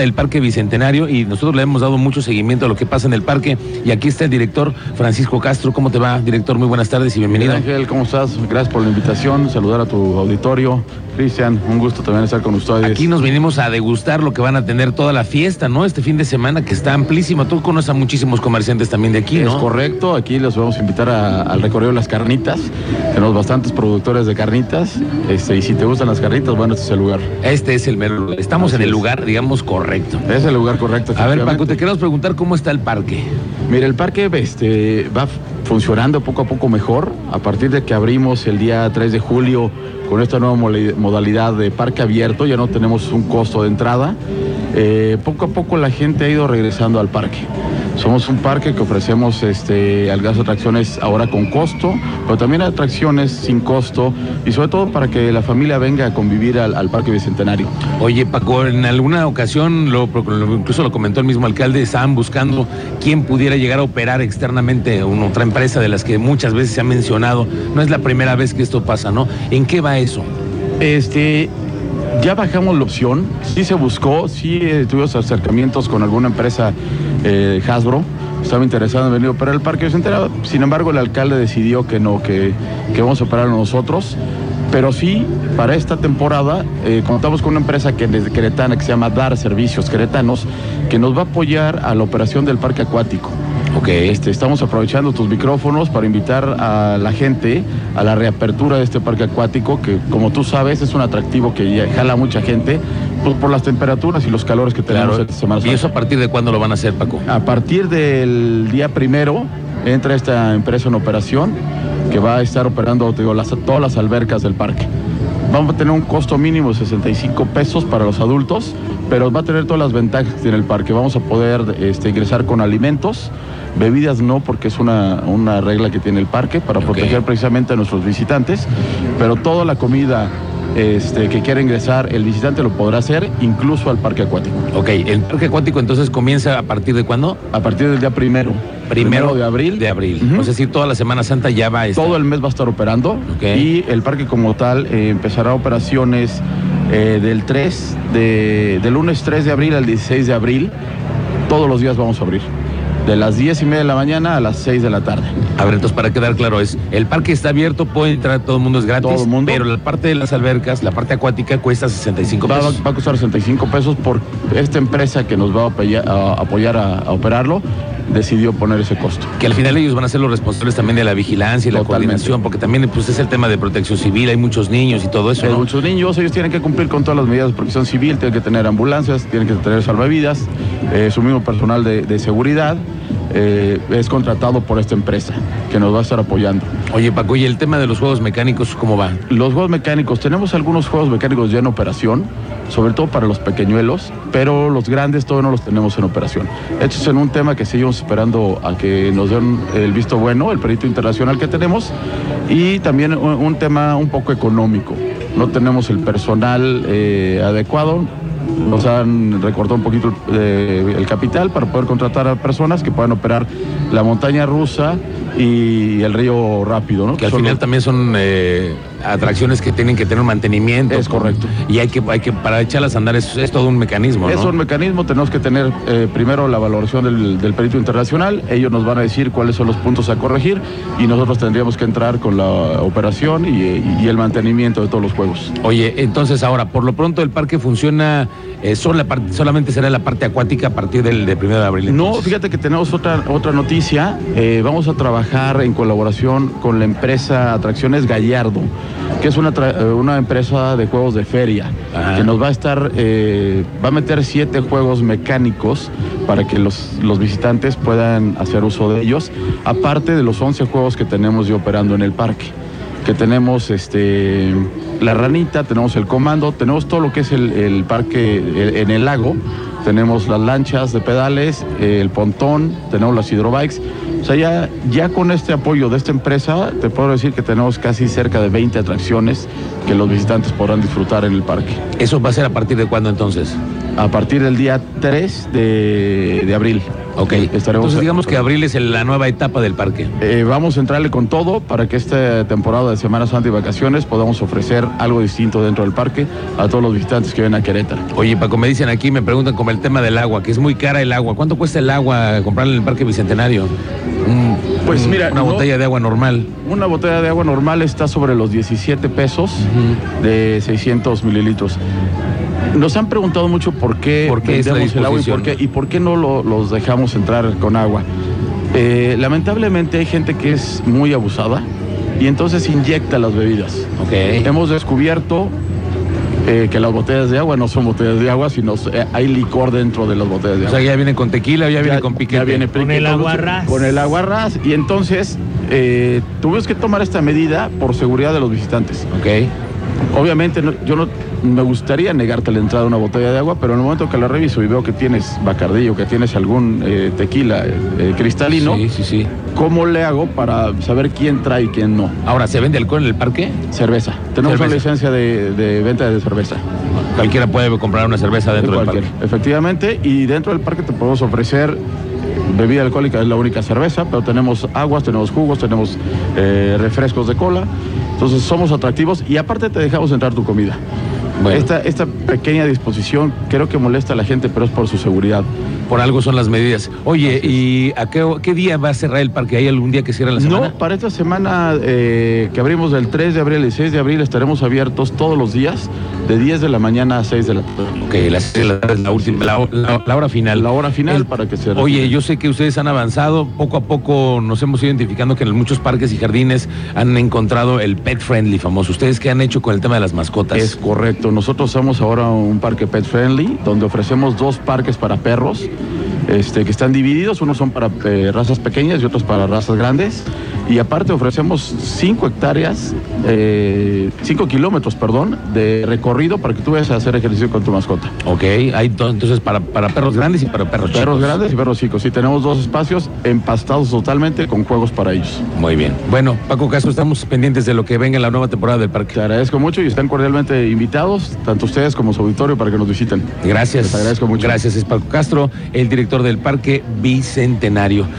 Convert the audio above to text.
del Parque Bicentenario y nosotros le hemos dado mucho seguimiento a lo que pasa en el parque y aquí está el director Francisco Castro. ¿Cómo te va, director? Muy buenas tardes y bienvenido. Ángel, ¿cómo estás? Gracias por la invitación, saludar a tu auditorio. Cristian, un gusto también estar con ustedes. Aquí nos venimos a degustar lo que van a tener toda la fiesta, ¿no? Este fin de semana que está amplísimo. Tú conoces a muchísimos comerciantes también de aquí, ¿no? Es correcto, aquí los vamos a invitar al recorrido de las carnitas. Tenemos bastantes productores de carnitas. Este, y si te gustan las carnitas, bueno, este es el lugar. Este es el mero. Estamos en el lugar, digamos, correcto. Es el lugar correcto. A ver, Paco, te queremos preguntar cómo está el parque. Mira, el parque este, va funcionando poco a poco mejor. A partir de que abrimos el día 3 de julio con esta nueva modalidad de parque abierto, ya no tenemos un costo de entrada. Eh, poco a poco la gente ha ido regresando al parque. Somos un parque que ofrecemos este, algunas atracciones ahora con costo, pero también atracciones sin costo y sobre todo para que la familia venga a convivir al, Parque Bicentenario. Oye, Paco, en alguna ocasión, lo, incluso lo comentó el mismo alcalde, estaban buscando quién pudiera llegar a operar externamente una otra empresa de las que muchas veces se ha mencionado. No es la primera vez que esto pasa, ¿no? ¿En qué va eso? Este, ya bajamos la opción, sí se buscó, sí eh, tuvimos acercamientos con alguna empresa eh, Hasbro, estaba interesado en venir a operar el Parque Bicentenario, sin embargo el alcalde decidió que no, que, que vamos a operar nosotros, pero sí, para esta temporada eh, contamos con una empresa que desde Queretana que se llama Dar Servicios Queretanos, que nos va a apoyar a la operación del parque acuático. Ok. Este, estamos aprovechando tus micrófonos para invitar a la gente a la reapertura de este parque acuático, que como tú sabes es un atractivo que jala mucha gente pues, por las temperaturas y los calores que tenemos esta semana. ¿Y eso a partir de cuándo lo van a hacer, Paco? A partir del día primero entra esta empresa en operación que va a estar operando todas las albercas del parque. Vamos a tener un costo mínimo de 65 pesos para los adultos, pero va a tener todas las ventajas que tiene el parque. Vamos a poder este, ingresar con alimentos, bebidas no, porque es una, regla que tiene el parque para proteger precisamente a nuestros visitantes, pero toda la comida este, que quiera ingresar, el visitante lo podrá hacer incluso al parque acuático. Ok, ¿el parque acuático entonces comienza a partir de cuándo? A partir del día primero. Primero, de abril. De abril. Es decir, toda la Semana Santa ya va a estar. Todo el mes va a estar operando. Y el parque como tal eh, empezará operaciones eh, del 3, de, del lunes 3 de abril al 16 de abril. Todos los días vamos a abrir de las 10 y media de la mañana a las 6 de la tarde. A ver, entonces para quedar claro, es el parque está abierto, puede entrar, todo el mundo es gratis, todo el mundo. pero la parte de las albercas, la parte acuática cuesta 65 pesos. Va, a costar 65 pesos por esta empresa que nos va a apoyar a operarlo decidió poner ese costo. Que al final ellos van a ser los responsables también de la vigilancia y la coordinación, porque también pues, es el tema de protección civil, hay muchos niños y todo eso. Hay muchos niños, ellos tienen que cumplir con todas las medidas de protección civil, tienen que tener ambulancias, tienen que tener salvavidas, eh, su mismo personal de, seguridad. Eh, es contratado por esta empresa que nos va a estar apoyando. Oye Paco, ¿y el tema de los juegos mecánicos cómo va? Los juegos mecánicos, tenemos algunos juegos mecánicos ya en operación, sobre todo para los pequeñuelos, pero los grandes todavía no los tenemos en operación. Esto es en un tema que seguimos esperando a que nos den el visto bueno, el perito internacional que tenemos, y también un, tema un poco económico. No tenemos el personal eh, adecuado, nos han recortado un poquito eh, el capital para poder contratar a personas que puedan operar la montaña rusa y el río rápido, ¿no? Que al final también son eh, atracciones que tienen que tener un mantenimiento. Es correcto. Y hay que, hay que para echarlas a andar, es, todo un mecanismo. Es un mecanismo, tenemos que tener eh, primero la valoración del, perito internacional, ellos nos van a decir cuáles son los puntos a corregir y nosotros tendríamos que entrar con la operación y, el mantenimiento de todos los juegos. Oye, entonces ahora, por lo pronto el parque funciona, eh, solamente será la parte acuática a partir del de primero de abril. No, fíjate que tenemos otra, otra noticia, eh, vamos a trabajar en colaboración con la empresa Atracciones Gallardo que es una, eh, una empresa de juegos de feria, que nos va a estar, eh, va a meter siete juegos mecánicos para que los, los, visitantes puedan hacer uso de ellos, aparte de los 11 juegos que tenemos ya operando en el parque, que tenemos este, la ranita, tenemos el comando, tenemos todo lo que es el, parque en el lago, tenemos las lanchas de pedales, el pontón, tenemos las hidrobikes o sea, ya, ya con este apoyo de esta empresa, te puedo decir que tenemos casi cerca de 20 atracciones que los visitantes podrán disfrutar en el parque. ¿Eso va a ser a partir de cuándo entonces? A partir del día 3 de, de abril. Ok, Estaremos- entonces digamos que abril es la nueva etapa del parque. Eh, vamos a entrarle con todo para que esta temporada de Semana Santa y vacaciones podamos ofrecer algo distinto dentro del parque a todos los visitantes que ven a Querétaro. Oye, Paco, me dicen aquí, me preguntan como el tema del agua, que es muy cara el agua. ¿Cuánto cuesta el agua comprarla en el Parque Bicentenario? Un- Pues un- mira, una no- botella de agua normal. Una botella de agua normal está sobre los 17 pesos de 600 mililitros. Nos han preguntado mucho por qué, ¿Por qué vendemos el agua y por qué, y por qué no lo- los dejamos entrar con agua. Eh, lamentablemente hay gente que es muy abusada y entonces inyecta las bebidas. Ok. Hemos descubierto eh, que las botellas de agua no son botellas de agua, sino eh, hay licor dentro de las botellas de O agua. sea, ya viene con tequila, ya viene Ya- con piquete. ya viene Con piquete, el agua entonces, ras. Con el agua ras. Y entonces eh, tuvimos que tomar esta medida por seguridad de los visitantes. Ok. Obviamente no- yo no me gustaría negarte la entrada a una botella de agua, pero en el momento que la reviso y veo que tienes bacardillo, que tienes algún eh, tequila eh, cristalino, Sí, sí, sí. ¿cómo le hago para saber quién trae y quién no? Ahora, ¿se vende alcohol en el parque? Cerveza. Tenemos una licencia de, de venta de cerveza. Cualquiera puede comprar una cerveza dentro del parque. Efectivamente, y dentro del parque te podemos ofrecer bebida alcohólica, es la única cerveza, pero tenemos aguas, tenemos jugos, tenemos eh, refrescos de cola. Entonces somos atractivos y aparte te dejamos entrar tu comida. Bueno. Esta, esta pequeña disposición creo que molesta a la gente, pero es por su seguridad. Por algo son las medidas. Oye, ¿y a qué, qué día va a cerrar el parque? ¿Hay algún día que cierre la semana? No, para esta semana eh, que abrimos del 3 de abril y 6 de abril estaremos abiertos todos los días de 10 de la mañana a 6 de la tarde. Ok, las la última, la, la- la hora final. La hora final El- para que se Oye, retire. yo sé que ustedes han avanzado, poco a poco nos hemos ido identificando que en muchos parques y jardines han encontrado el pet friendly famoso. ¿Ustedes qué han hecho con el tema de las mascotas? Es correcto. Nosotros somos ahora un parque pet friendly, donde ofrecemos dos parques para perros, este, que están divididos. Unos son para eh, razas pequeñas y otros para razas grandes. Y aparte ofrecemos 5 hectáreas, 5 kilómetros, perdón, de recorrido para que tú vayas a hacer ejercicio con tu mascota. Ok, hay do- entonces para, para perros grandes y para perros Perros chicos. grandes y perros chicos. Y tenemos dos espacios empastados totalmente con juegos para ellos. Muy bien. Bueno, Paco Castro, estamos pendientes de lo que venga en la nueva temporada del parque. Te agradezco mucho y están cordialmente invitados, tanto ustedes como su auditorio, para que nos visiten. Gracias. Les agradezco mucho. Gracias, es Paco Castro, el director del Parque Bicentenario.